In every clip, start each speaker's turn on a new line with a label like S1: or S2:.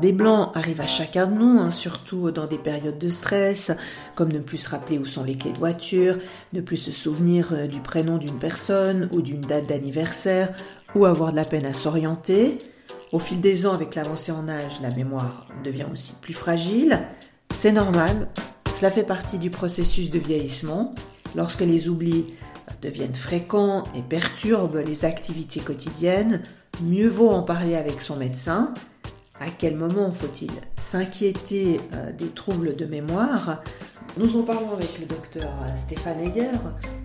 S1: Des blancs arrivent à chacun de nous, hein, surtout dans des périodes de stress, comme ne plus se rappeler où sont les clés de voiture, ne plus se souvenir euh, du prénom d'une personne ou d'une date d'anniversaire, ou avoir de la peine à s'orienter. Au fil des ans, avec l'avancée en âge, la mémoire devient aussi plus fragile. C'est normal, cela fait partie du processus de vieillissement. Lorsque les oublis deviennent fréquents et perturbent les activités quotidiennes, mieux vaut en parler avec son médecin. À quel moment faut-il s'inquiéter euh, des troubles de mémoire? Nous en parlons avec le docteur Stéphane Heyer,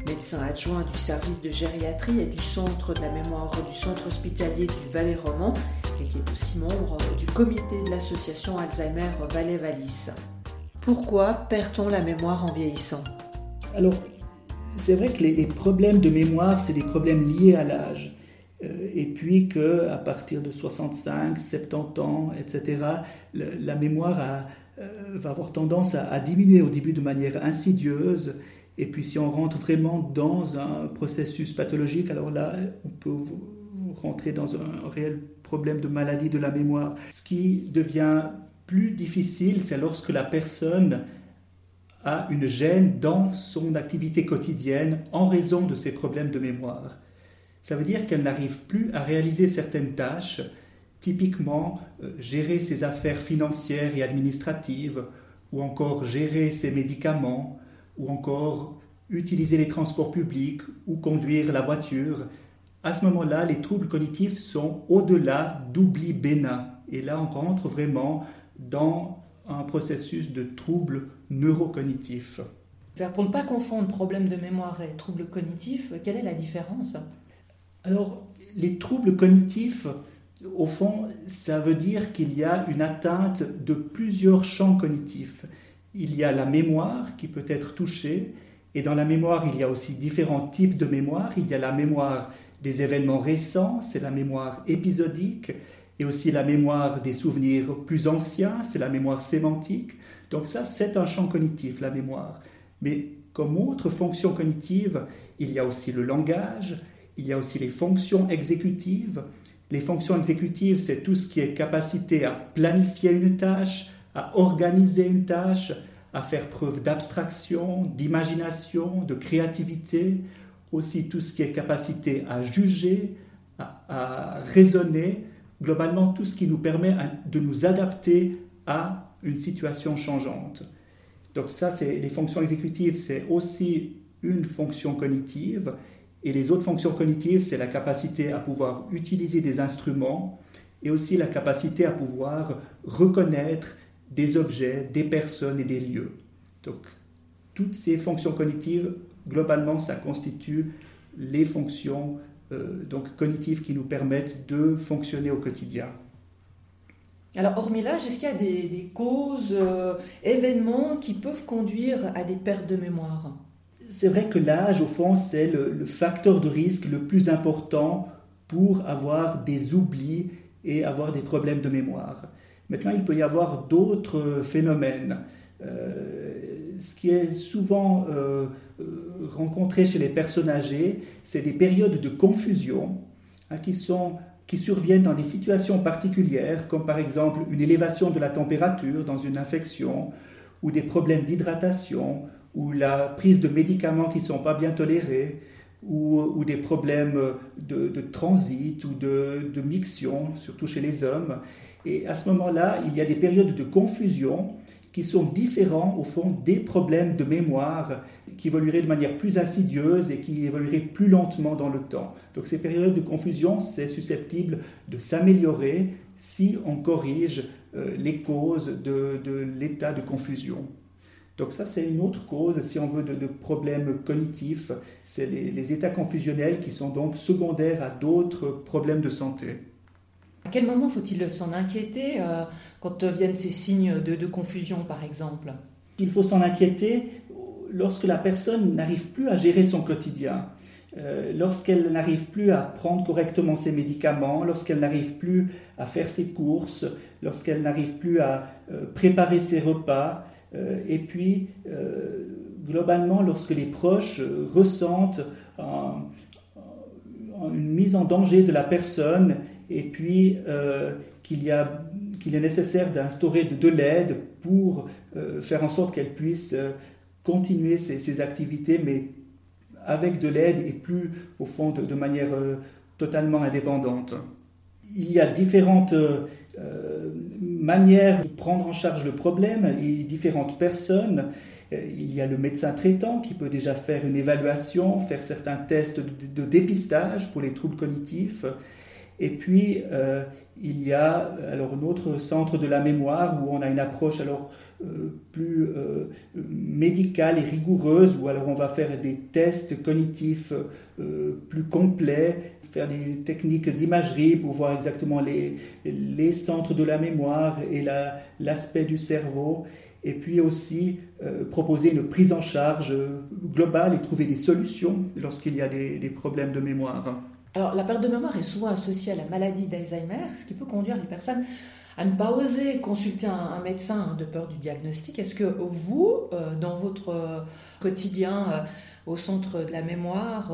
S1: médecin adjoint du service de gériatrie et du centre de la mémoire du centre hospitalier du Valais-Roman et qui est aussi membre du comité de l'association Alzheimer Valais-Valis. Pourquoi perd-on la mémoire en vieillissant?
S2: Alors, c'est vrai que les, problèmes de mémoire, c'est des problèmes liés à l'âge. Euh, et puis qu'à partir de 65, 70 ans, etc., la mémoire euh, va avoir tendance à, diminuer au début de manière insidieuse. Et puis si on rentre vraiment dans un processus pathologique, alors là, on peut rentrer dans un réel problème de maladie de la mémoire. Ce qui devient plus difficile, c'est lorsque la personne a une gêne dans son activité quotidienne en raison de ses problèmes de mémoire. Ça veut dire qu'elle n'arrive plus à réaliser certaines tâches, typiquement euh, gérer ses affaires financières et administratives, ou encore gérer ses médicaments, ou encore utiliser les transports publics ou conduire la voiture. À ce moment-là, les troubles cognitifs sont au-delà d'oubli bénin. Et là, on rentre vraiment dans un processus de troubles neurocognitifs.
S3: Pour ne pas confondre problème de mémoire et troubles cognitifs, quelle est la différence?
S2: Alors, les troubles cognitifs, au fond, ça veut dire qu'il y a une atteinte de plusieurs champs cognitifs. Il y a la mémoire qui peut être touchée, et dans la mémoire, il y a aussi différents types de mémoire. Il y a la mémoire des événements récents, c'est la mémoire épisodique, et aussi la mémoire des souvenirs plus anciens, c'est la mémoire sémantique. Donc ça, c'est un champ cognitif, la mémoire. Mais comme autre fonction cognitive, il y a aussi le langage, il y a aussi les fonctions exécutives. Les fonctions exécutives, c'est tout ce qui est capacité à planifier une tâche, à organiser une tâche, à faire preuve d'abstraction, d'imagination, de créativité, aussi tout ce qui est capacité à juger, à, raisonner, globalement tout ce qui nous permet de nous adapter à une situation changeante. Donc ça, c'est les fonctions exécutives, c'est aussi une fonction cognitive. Et les autres fonctions cognitives, c'est la capacité à pouvoir utiliser des instruments et aussi la capacité à pouvoir reconnaître des objets, des personnes et des lieux. Donc toutes ces fonctions cognitives, globalement, ça constitue les fonctions euh, donc cognitifs qui nous permettent de fonctionner au quotidien.
S3: Alors, hormis l'âge, est-ce qu'il y a des, causes, euh, événements qui peuvent conduire à des pertes de mémoire?
S2: C'est vrai que l'âge, au fond, c'est le, facteur de risque le plus important pour avoir des oublis et avoir des problèmes de mémoire. Maintenant, il peut y avoir d'autres phénomènes. Euh, ce qui est souvent euh, euh, rencontré chez les personnes âgées, c'est des périodes de confusion hein, qui, sont, qui surviennent dans des situations particulières, comme par exemple une élévation de la température dans une infection, ou des problèmes d'hydratation, ou la prise de médicaments qui ne sont pas bien tolérés, ou, des problèmes de, transit ou de, de surtout chez les hommes. Et à ce moment-là, il y a des périodes de confusion qui sont différents au fond des problèmes de mémoire qui évolueraient de manière plus insidieuse et qui évolueraient plus lentement dans le temps. Donc ces périodes de confusion, c'est susceptible de s'améliorer si on corrige euh, les causes de, l'état de confusion. Donc ça, c'est une autre cause, si on veut, de, problèmes cognitifs. C'est les états confusionnels qui sont donc secondaires à d'autres problèmes de santé.
S3: À quel moment faut-il s'en inquiéter euh, quand viennent ces signes de, confusion, par exemple?
S2: Il faut s'en inquiéter lorsque la personne n'arrive plus à gérer son quotidien. Euh, lorsqu'elle n'arrive plus à prendre correctement ses médicaments, lorsqu'elle n'arrive plus à faire ses courses, lorsqu'elle n'arrive plus à euh, préparer ses repas, et puis globalement lorsque les proches ressentent une mise en danger de la personne et puis a qu'il est nécessaire d'instaurer de, l'aide pour faire en sorte qu'elle puisse continuer ses, activités, mais avec de l'aide et plus au fond de, manière totalement indépendante. Il y a différentes manières de prendre en charge le problème et différentes personnes. Euh, il y a le médecin traitant qui peut déjà faire une évaluation, faire certains tests de, dépistage pour les troubles cognitifs. Et puis, euh, il y a alors autre centre de la mémoire où on a une approche alors euh, plus euh, médicale et rigoureuse, où alors on va faire des tests cognitifs plus complets, faire des techniques d'imagerie pour voir exactement les, centres de la mémoire et l'aspect du cerveau, et puis aussi proposer une prise en charge globale et trouver des solutions lorsqu'il y a des problèmes de mémoire.
S3: Alors, la perte de mémoire est souvent associée à la maladie d'Alzheimer, ce qui peut conduire les personnes à ne pas oser consulter un, médecin de peur du diagnostic. Est-ce que vous, euh, dans votre euh, quotidien euh, au centre de la mémoire,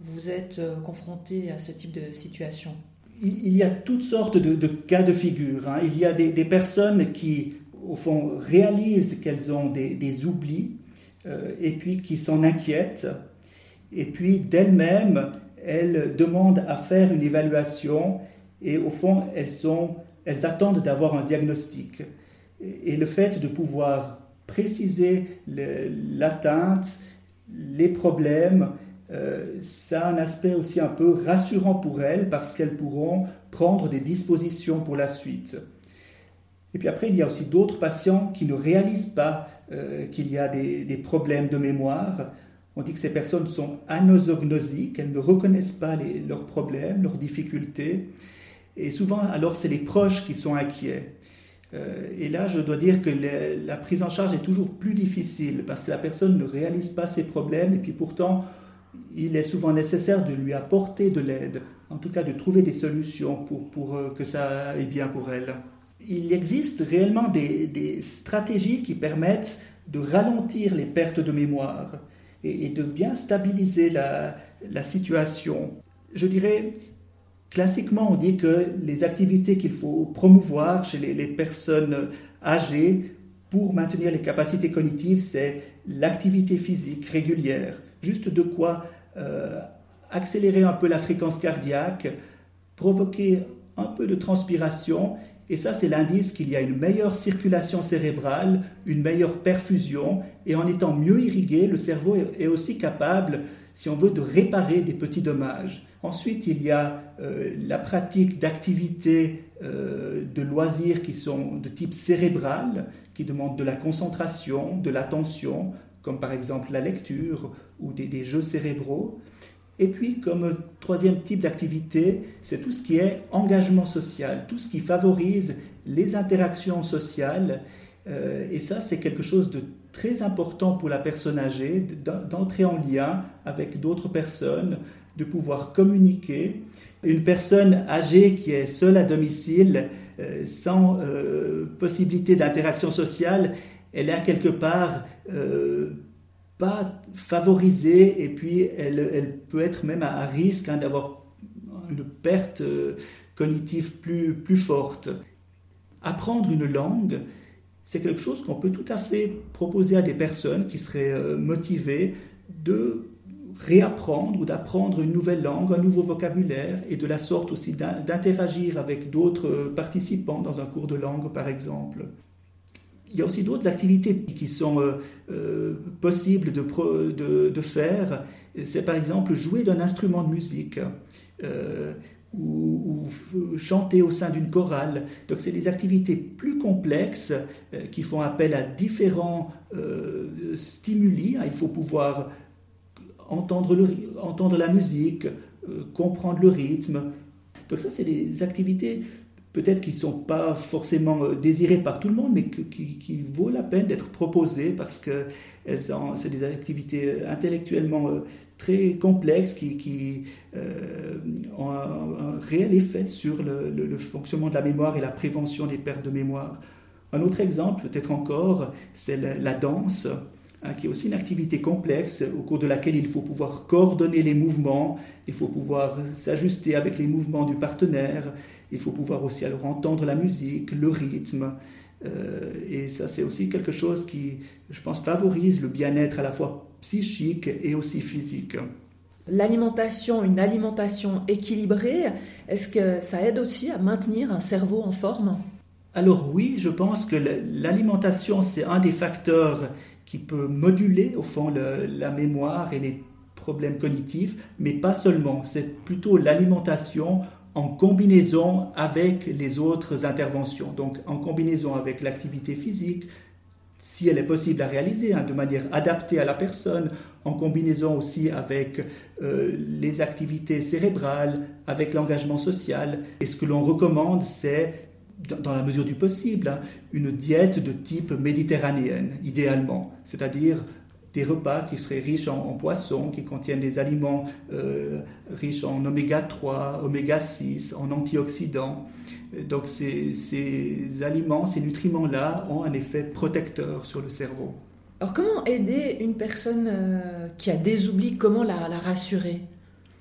S3: vous êtes confronté à ce type de situation?
S2: Il y a toutes sortes de, cas de figure. Hein. Il y a des, personnes qui, au fond, réalisent qu'elles ont des, des oublis et puis qui s'en inquiètent. Et puis, d'elles-mêmes, elles demandent à faire une évaluation et, au fond, elles attendent d'avoir un diagnostic. Et le fait de pouvoir préciser l'atteinte, les problèmes, euh, ça a un aspect aussi un peu rassurant pour elles parce qu'elles pourront prendre des dispositions pour la suite. Et puis après, il y a aussi d'autres patients qui ne réalisent pas euh, qu'il y a des, problèmes de mémoire. On dit que ces personnes sont anosognosiques, elles ne reconnaissent pas leurs problèmes, leurs difficultés. Et souvent, alors, c'est les proches qui sont inquiets. Euh, et là, je dois dire que la prise en charge est toujours plus difficile parce que la personne ne réalise pas ses problèmes et puis pourtant, il est souvent nécessaire de lui apporter de l'aide, en tout cas de trouver des solutions pour, euh, que ça aille bien pour elle. Il existe réellement des stratégies qui permettent de ralentir les pertes de mémoire et, de bien stabiliser la, la situation. Je dirais, Classiquement, on dit que les activités qu'il faut promouvoir chez les, personnes âgées pour maintenir les capacités cognitives, c'est l'activité physique régulière, juste de quoi euh, accélérer un peu la fréquence cardiaque, provoquer un peu de transpiration, et ça c'est l'indice qu'il y a une meilleure circulation cérébrale, une meilleure perfusion, et en étant mieux irrigué, le cerveau est aussi capable, si on veut, de réparer des petits dommages. Ensuite, il y a euh, la pratique d'activités euh, de loisirs qui sont de type cérébral, qui demandent de la concentration, de l'attention, comme par exemple la lecture ou des, jeux cérébraux. Et puis, comme troisième type d'activité, c'est tout ce qui est engagement social, tout ce qui favorise les interactions sociales. Euh, et ça, c'est quelque chose de très important pour la personne âgée, d'entrer en lien avec d'autres personnes, de pouvoir communiquer. Une personne âgée qui est seule à domicile, euh, sans euh, possibilité d'interaction sociale, elle est à quelque part pas favorisée et puis elle, elle, peut être même à, risque hein, d'avoir une perte cognitive plus, plus forte. Apprendre une langue, c'est quelque chose qu'on peut tout à fait proposer à des personnes qui seraient motivées de réapprendre ou d'apprendre une nouvelle langue, un nouveau vocabulaire, et de la sorte aussi d'interagir avec d'autres participants dans un cours de langue, par exemple. Il y a aussi d'autres activités qui sont euh, euh, possibles de, faire. C'est par exemple jouer d'un instrument de musique. Euh, ou, chanter au sein d'une chorale. Donc c'est des activités plus complexes qui font appel à différents stimuli. Il faut pouvoir entendre, la musique, comprendre le rythme. Donc ça, c'est des activités peut-être qui ne sont pas forcément euh, désirées par tout le monde, mais qui, qui, vaut la peine d'être proposées parce que c'est des activités intellectuellement euh, très complexes qui, ont un, réel effet sur le, fonctionnement de la mémoire et la prévention des pertes de mémoire. Un autre exemple, peut-être encore, c'est la danse. Hein, qui est aussi une activité complexe au cours de laquelle il faut pouvoir coordonner les mouvements, il faut pouvoir s'ajuster avec les mouvements du partenaire, il faut pouvoir aussi alors entendre la musique, le rythme. Euh, et ça, c'est aussi quelque chose qui, je pense, favorise le bien-être à la fois psychique et aussi physique.
S3: L'alimentation, une alimentation équilibrée, est-ce que ça aide aussi à maintenir un cerveau en forme?
S2: Alors oui, je pense que l'alimentation, c'est un des facteurs qui peut moduler au fond la mémoire et les problèmes cognitifs, mais pas seulement. C'est plutôt l'alimentation en combinaison avec les autres interventions. Donc en combinaison avec l'activité physique, si elle est possible à réaliser hein, de manière adaptée à la personne, en combinaison aussi avec euh, les activités cérébrales, avec l'engagement social. Et ce que l'on recommande, c'est, dans la mesure du possible, hein, une diète de type méditerranéenne, idéalement, c'est-à-dire des repas qui seraient riches en, poissons, qui contiennent des aliments euh, riches en oméga 3, oméga 6, en antioxydants. Donc ces, ces aliments, ces nutriments-là ont un effet protecteur sur le cerveau.
S3: Alors comment aider une personne euh, qui a des oublis, comment la, la rassurer?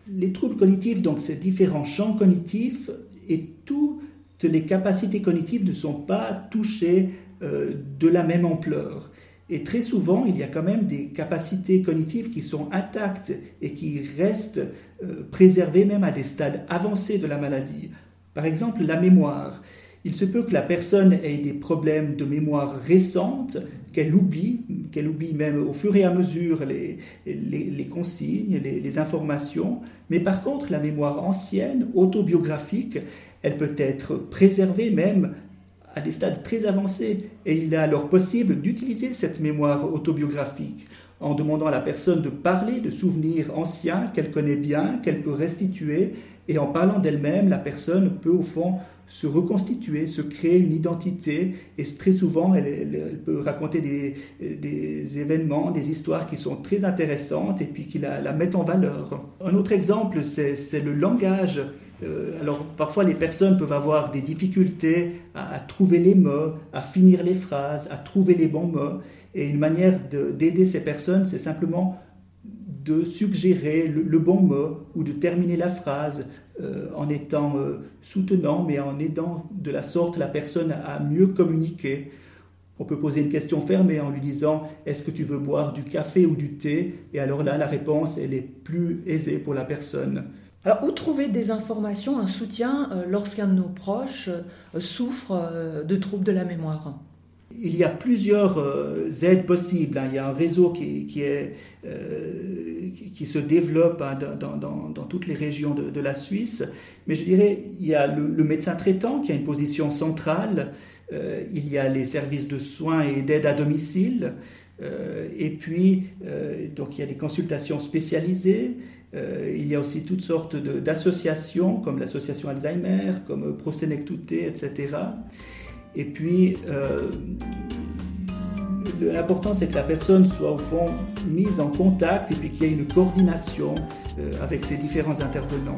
S2: Les troubles cognitifs, donc ces différents champs cognitifs et toutes les capacités cognitives ne sont pas touchées euh, de la même ampleur. Et très souvent, il y a quand même des capacités cognitives qui sont intactes et qui restent euh, préservées même à des stades avancés de la maladie. Par exemple, la mémoire. Il se peut que la personne ait des problèmes de mémoire récente, qu'elle oublie, qu'elle oublie même au fur et à mesure les, consignes, les, informations, mais par contre la mémoire ancienne, autobiographique, elle peut être préservée même à des stades très avancés, et il est alors possible d'utiliser cette mémoire autobiographique en demandant à la personne de parler de souvenirs anciens qu'elle connaît bien, qu'elle peut restituer, et en parlant d'elle-même, la personne peut au fond se reconstituer, se créer une identité, et très souvent, elle, peut raconter des, événements, des histoires qui sont très intéressantes et puis qui la, la mettent en valeur. Un autre exemple, c'est le langage. Euh, alors parfois les personnes peuvent avoir des difficultés à, trouver les mots, à finir les phrases, à trouver les bons mots. Et une manière d'aider ces personnes, c'est simplement de suggérer le, bon mot ou de terminer la phrase euh, en étant euh, soutenant, mais en aidant de la sorte la personne à mieux communiquer. On peut poser une question fermée en lui disant Est-ce que tu veux boire du café ou du thé? Et alors là, la réponse, elle est plus aisée pour la personne.
S3: Où trouver des informations, un soutien euh, lorsqu'un de nos proches souffre de troubles de la mémoire?
S2: Il y a plusieurs euh, aides possibles. Hein. Il y a un réseau qui, euh, qui se développe hein, dans, toutes les régions de, la Suisse. Mais je dirais, il y a le, médecin traitant qui a une position centrale. Euh, il y a les services de soins et d'aide à domicile. et puis, donc, il y a des consultations spécialisées. Il y a aussi toutes sortes d'associations, comme l'association Alzheimer, comme Prosenectuté, etc. Et puis, euh, l'important, c'est que la personne soit au fond mise en contact et puis qu'il y ait une coordination euh, avec ces différents intervenants.